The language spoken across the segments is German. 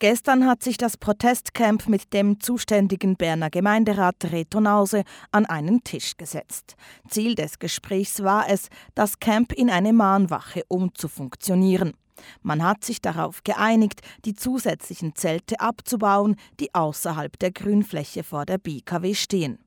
Gestern hat sich das Protestcamp mit dem zuständigen Berner Gemeinderat Reto Nause an einen Tisch gesetzt. Ziel des Gesprächs war es, das Camp in eine Mahnwache umzufunktionieren. Man hat sich darauf geeinigt, die zusätzlichen Zelte abzubauen, die außerhalb der Grünfläche vor der BKW stehen.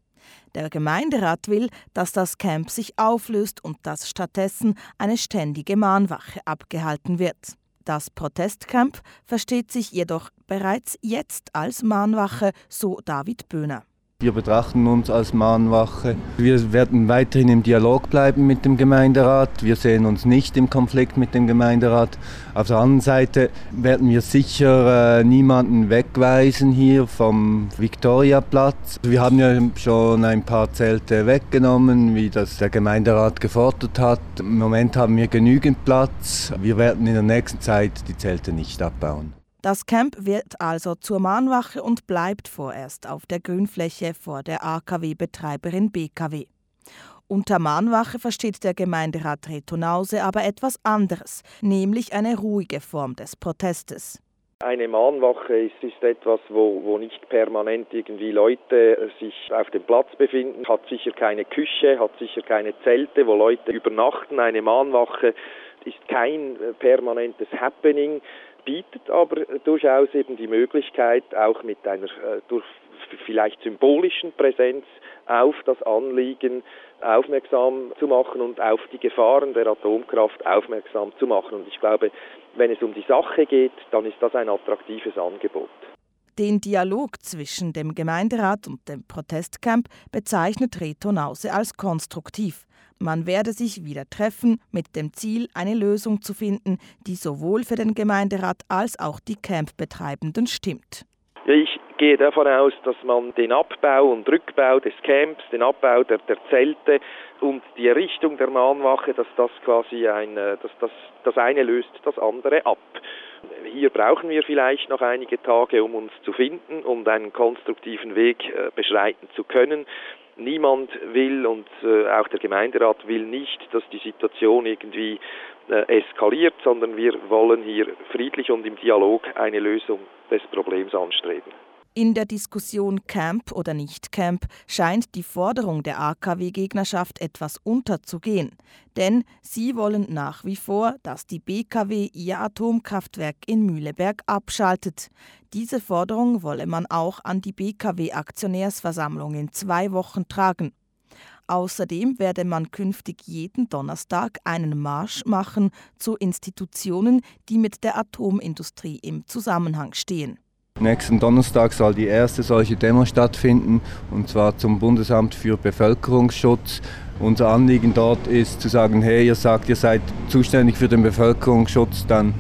Der Gemeinderat will, dass das Camp sich auflöst und dass stattdessen eine ständige Mahnwache abgehalten wird. Das Protestcamp versteht sich jedoch bereits jetzt als Mahnwache, so David Böhner. Wir betrachten uns als Mahnwache. Wir werden weiterhin im Dialog bleiben mit dem Gemeinderat. Wir sehen uns nicht im Konflikt mit dem Gemeinderat. Auf der anderen Seite werden wir sicher äh, niemanden wegweisen hier vom Viktoriaplatz. Wir haben ja schon ein paar Zelte weggenommen, wie das der Gemeinderat gefordert hat. Im Moment haben wir genügend Platz. Wir werden in der nächsten Zeit die Zelte nicht abbauen. Das Camp wird also zur Mahnwache und bleibt vorerst auf der Grünfläche vor der AKW-Betreiberin BKW. Unter Mahnwache versteht der Gemeinderat Retonause aber etwas anderes, nämlich eine ruhige Form des Protestes. Eine Mahnwache ist, ist etwas, wo, wo nicht permanent irgendwie Leute sich auf dem Platz befinden, hat sicher keine Küche, hat sicher keine Zelte, wo Leute übernachten. Eine Mahnwache ist kein permanentes Happening, bietet aber durchaus eben die Möglichkeit, auch mit einer äh, durch vielleicht symbolischen Präsenz auf das Anliegen aufmerksam zu machen und auf die Gefahren der Atomkraft aufmerksam zu machen. Und ich glaube, wenn es um die Sache geht, dann ist das ein attraktives Angebot. Den Dialog zwischen dem Gemeinderat und dem Protestcamp bezeichnet Reto Nause als konstruktiv. Man werde sich wieder treffen mit dem Ziel, eine Lösung zu finden, die sowohl für den Gemeinderat als auch die Campbetreibenden stimmt. Ich gehe davon aus, dass man den Abbau und Rückbau des Camps, den Abbau der, der Zelte und die Errichtung der Mahnwache, dass das quasi ein, äh, dass das, das eine löst das andere ab. Hier brauchen wir vielleicht noch einige Tage, um uns zu finden und einen konstruktiven Weg äh, beschreiten zu können. Niemand will und äh, auch der Gemeinderat will nicht, dass die Situation irgendwie äh, eskaliert, sondern wir wollen hier friedlich und im Dialog eine Lösung des Problems anstreben. In der Diskussion Camp oder nicht Camp scheint die Forderung der AKW-Gegnerschaft etwas unterzugehen, denn sie wollen nach wie vor, dass die BKW ihr Atomkraftwerk in Mühleberg abschaltet. Diese Forderung wolle man auch an die BKW-Aktionärsversammlung in zwei Wochen tragen. Außerdem werde man künftig jeden Donnerstag einen Marsch machen zu Institutionen, die mit der Atomindustrie im Zusammenhang stehen. Nächsten Donnerstag soll die erste solche Demo stattfinden, und zwar zum Bundesamt für Bevölkerungsschutz. Unser Anliegen dort ist zu sagen, hey, ihr sagt, ihr seid zuständig für den Bevölkerungsschutz, dann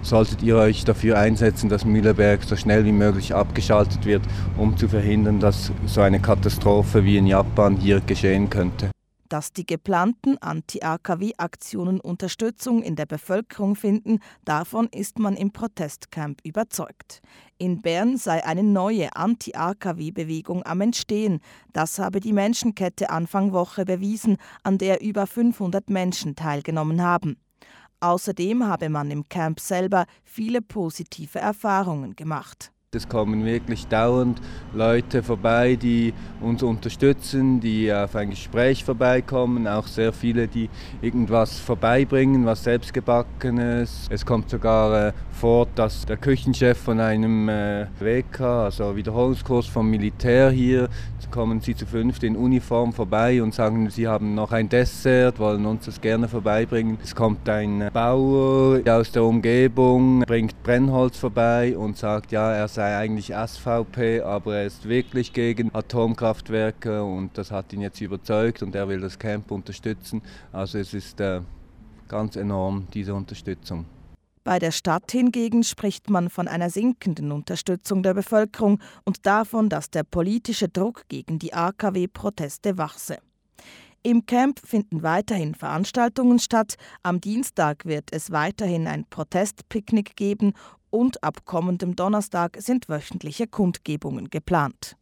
solltet ihr euch dafür einsetzen, dass Mühleberg so schnell wie möglich abgeschaltet wird, um zu verhindern, dass so eine Katastrophe wie in Japan hier geschehen könnte dass die geplanten Anti-AKW-Aktionen Unterstützung in der Bevölkerung finden, davon ist man im Protestcamp überzeugt. In Bern sei eine neue Anti-AKW-Bewegung am Entstehen. Das habe die Menschenkette Anfang Woche bewiesen, an der über 500 Menschen teilgenommen haben. Außerdem habe man im Camp selber viele positive Erfahrungen gemacht. Es kommen wirklich dauernd Leute vorbei, die uns unterstützen, die auf ein Gespräch vorbeikommen, auch sehr viele, die irgendwas vorbeibringen, was selbstgebackenes. Es kommt sogar äh, vor, dass der Küchenchef von einem äh, WK, also Wiederholungskurs vom Militär hier, kommen sie zu fünft in Uniform vorbei und sagen, sie haben noch ein Dessert, wollen uns das gerne vorbeibringen. Es kommt ein Bauer aus der Umgebung, bringt Brennholz vorbei und sagt, ja, er sei sei eigentlich SVP, aber er ist wirklich gegen Atomkraftwerke und das hat ihn jetzt überzeugt und er will das Camp unterstützen. Also es ist äh, ganz enorm, diese Unterstützung. Bei der Stadt hingegen spricht man von einer sinkenden Unterstützung der Bevölkerung und davon, dass der politische Druck gegen die AKW-Proteste wachse. Im Camp finden weiterhin Veranstaltungen statt. Am Dienstag wird es weiterhin ein Protestpicknick geben und ab kommendem Donnerstag sind wöchentliche Kundgebungen geplant.